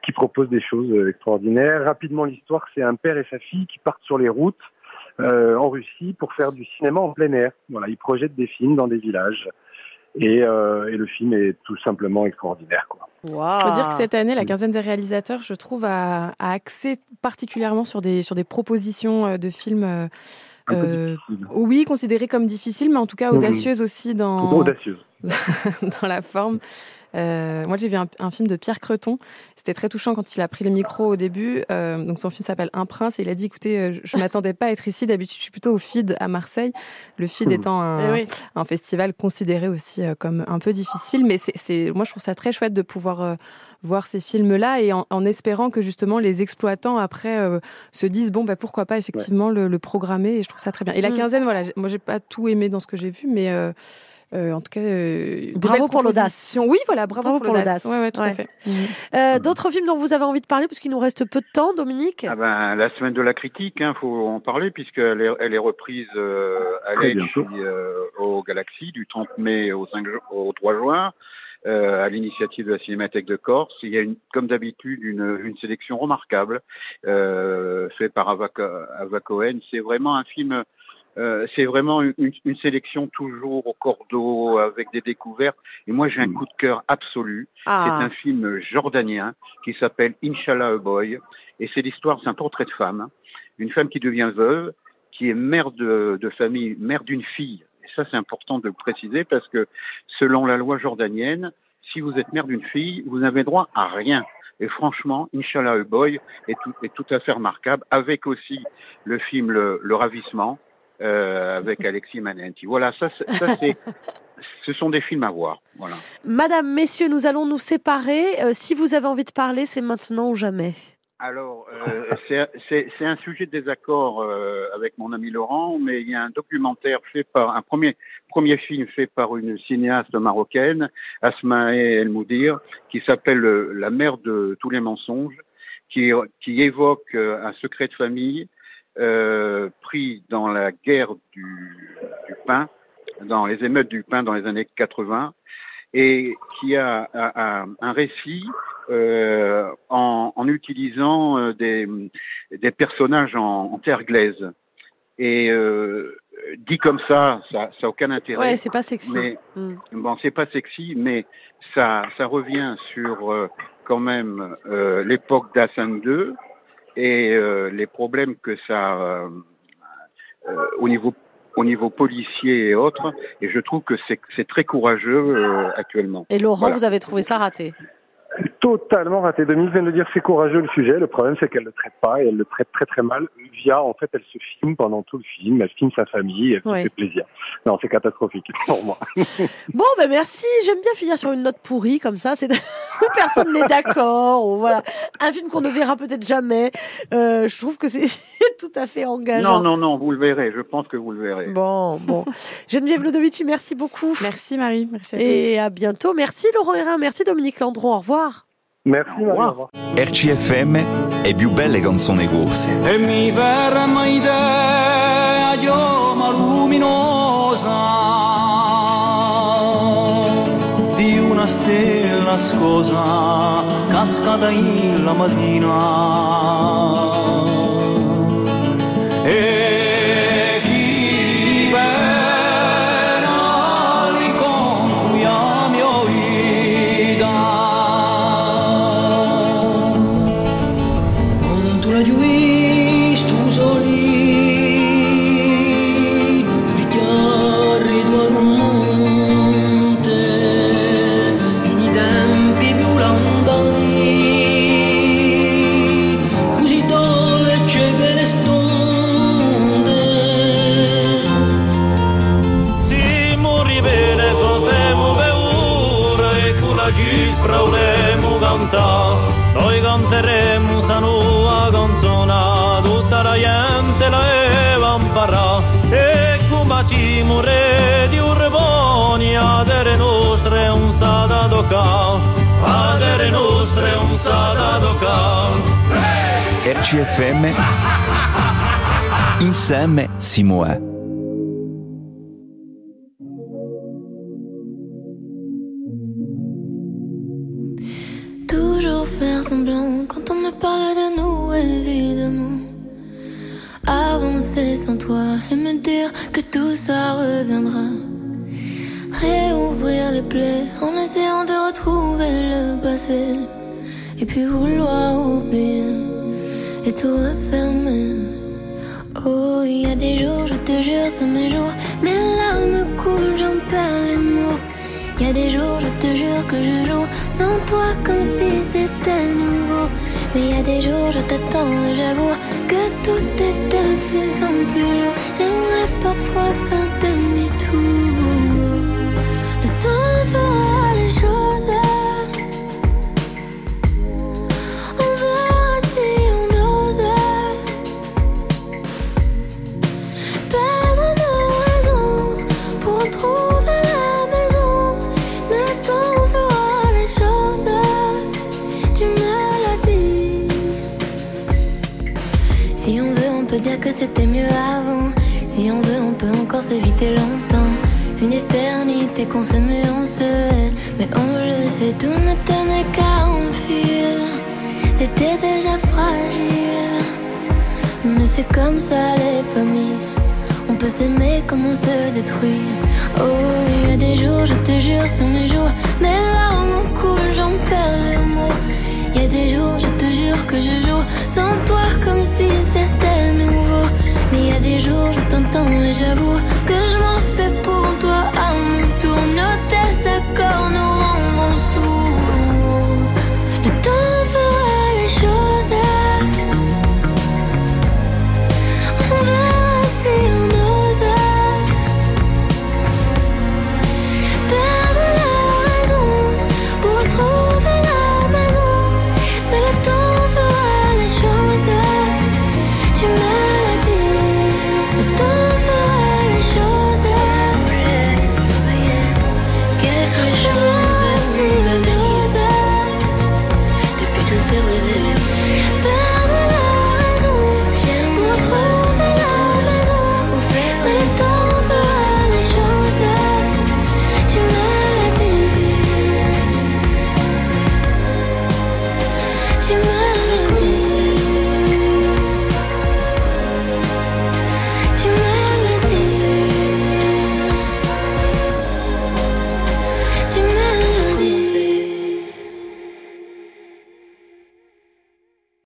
qui proposent des choses euh, extraordinaires. Rapidement, l'histoire, c'est un père et sa fille qui partent sur les routes en Russie pour faire du cinéma en plein air. Voilà, ils projettent des films dans des villages. Et, euh, et, le film est tout simplement extraordinaire. Quoi. Wow. faut dire que cette année, la quinzaine des réalisateurs, je trouve, a, a axé particulièrement sur des, sur des propositions euh, de films. Euh, euh oui, considérées comme difficiles, mais en tout cas audacieuses aussi dans, audacieuses. dans la forme. Euh, moi, j'ai vu un, un, film de Pierre Creton. C'était très touchant quand il a pris le micro au début. Euh, donc, son film s'appelle Un prince et il a dit "Écoutez, euh, je m'attendais pas à être ici. D'habitude, je suis plutôt au FID à Marseille. Le FID mmh. étant un, eh un, festival considéré aussi euh, comme un peu difficile, mais c'est, moi, je trouve ça très chouette de pouvoir euh, voir ces films-là et en, en, espérant que justement les exploitants après se disent bon, bah, pourquoi pas effectivement le, le, programmer. Et je trouve ça très bien. Et la mmh. quinzaine, voilà, moi, j'ai pas tout aimé dans ce que j'ai vu, mais euh, en tout cas, euh, bravo pour l'audace. Oui, voilà, bravo, pour l'audace. Ouais, ouais, tout à fait. Mhm. Euh, D'autres films dont vous avez envie de parler, parce qu'il nous reste peu de temps, Dominique? Ah ben, La semaine de la critique, il hein, faut en parler, puisqu'elle est, elle est reprise euh, à euh, au Galaxy du 30 mai au, 5, au 3 juin. Euh, à l'initiative de la Cinémathèque de Corse. Il y a, une, comme d'habitude, une, une, sélection remarquable euh, faite par Ava, Ava Cohen. C'est vraiment un film euh, c'est vraiment une, une, sélection toujours au cordeau avec des découvertes. Et moi, j'ai un mm. coup de cœur absolu. Ah. C'est un film jordanien qui s'appelle Inshallah a Boy. Et c'est l'histoire, c'est un portrait de femme. Une femme qui devient veuve, qui est mère de, de famille, mère d'une fille. Et ça, c'est important de le préciser parce que selon la loi jordanienne, si vous êtes mère d'une fille, vous n'avez droit à rien. Et franchement, Inshallah a Boy est tout, est tout à fait remarquable, avec aussi le film Le, le Ravissement, euh, avec Alexis Manenti. Voilà, ça, ça c'est, ce sont des films à voir. Voilà. Madame, messieurs, nous allons nous séparer. Euh, si vous avez envie de parler, c'est maintenant ou jamais. Alors, euh, c'est un sujet de désaccord euh, avec mon ami Laurent, mais il y a un documentaire fait par un premier premier film fait par une cinéaste marocaine, Asmae El Moudir, qui s'appelle La mère de tous les mensonges, qui, qui évoque un secret de famille euh, pris dans la guerre du, du, pain, dans les émeutes du pain dans les années 80, et qui a, a, a un récit euh, en, en, utilisant euh, des, des personnages en, en, terre glaise. Et euh, dit comme ça, ça n'a aucun intérêt. Ouais, c'est pas sexy. Mais, mm. Bon, c'est pas sexy, mais ça, ça revient sur quand même l'époque d'Hassan II et euh, les problèmes que ça, au niveau au niveau policier et autres. Et je trouve que c'est très courageux actuellement. Et Laurent, voilà. vous avez trouvé ça raté? Totalement raté. Denise vient de dire c'est courageux le sujet. Le problème c'est qu'elle le traite pas et elle le traite très très mal. Via en fait elle se filme pendant tout le film, elle filme sa famille, elle oui. fait plaisir. Non c'est catastrophique pour moi. bon ben merci. J'aime bien finir sur une note pourrie comme ça. C'est personne n'est d'accord. Voilà un film qu'on ne verra peut-être jamais. Euh, je trouve que c'est tout à fait engageant. Non non non vous le verrez. Je pense que vous le verrez. Bon bon. Geneviève Lodovici merci beaucoup. Merci Marie. Merci à et tous. à bientôt. Merci Laurent Hérin. Merci Dominique Landron. Au revoir. Merci, au revoir. RCFM è più belle canzoni corse. E mi verrà mai idea io ma luminosa nascosa casca dai la mattina. E nostre un RCFM insieme si muove. Toujours faire semblant quand on me parle de nous, évidemment. Avancer sans toi et me dire que tout ça reviendra. Réouvrir les plaies en essayant de retrouver le passé. Et puis vouloir oublier et tout refermer. Oh, il y a des jours, je te jure, sont mes jours. Mes larmes coulent, j'en perds les mots. Il y a des jours, je te jure que je joue sans toi comme si c'était nouveau. Mais il y a des jours, je t'attends et j'avoue que tout est de plus en plus lourd. J'aimerais parfois faire demi-tour. Dire que c'était mieux avant. Si on veut, on peut encore s'éviter longtemps. Une éternité qu'on s'aimait, on se hait. Mais on le sait, tout ne tenait qu'à un fil. C'était déjà fragile. Mais c'est comme ça les familles. On peut s'aimer comme on se détruit. Oh, il y a des jours, je te jure, sont mes jours. Mes larmes coulent, j'en perds les mots. Y a des jours, je te jure que je joue sans toi comme si c'était nouveau. Mais y a des jours, je t'entends et j'avoue que je m'en fais pour toi à mon tour. Nos désaccords nous rendront sourds.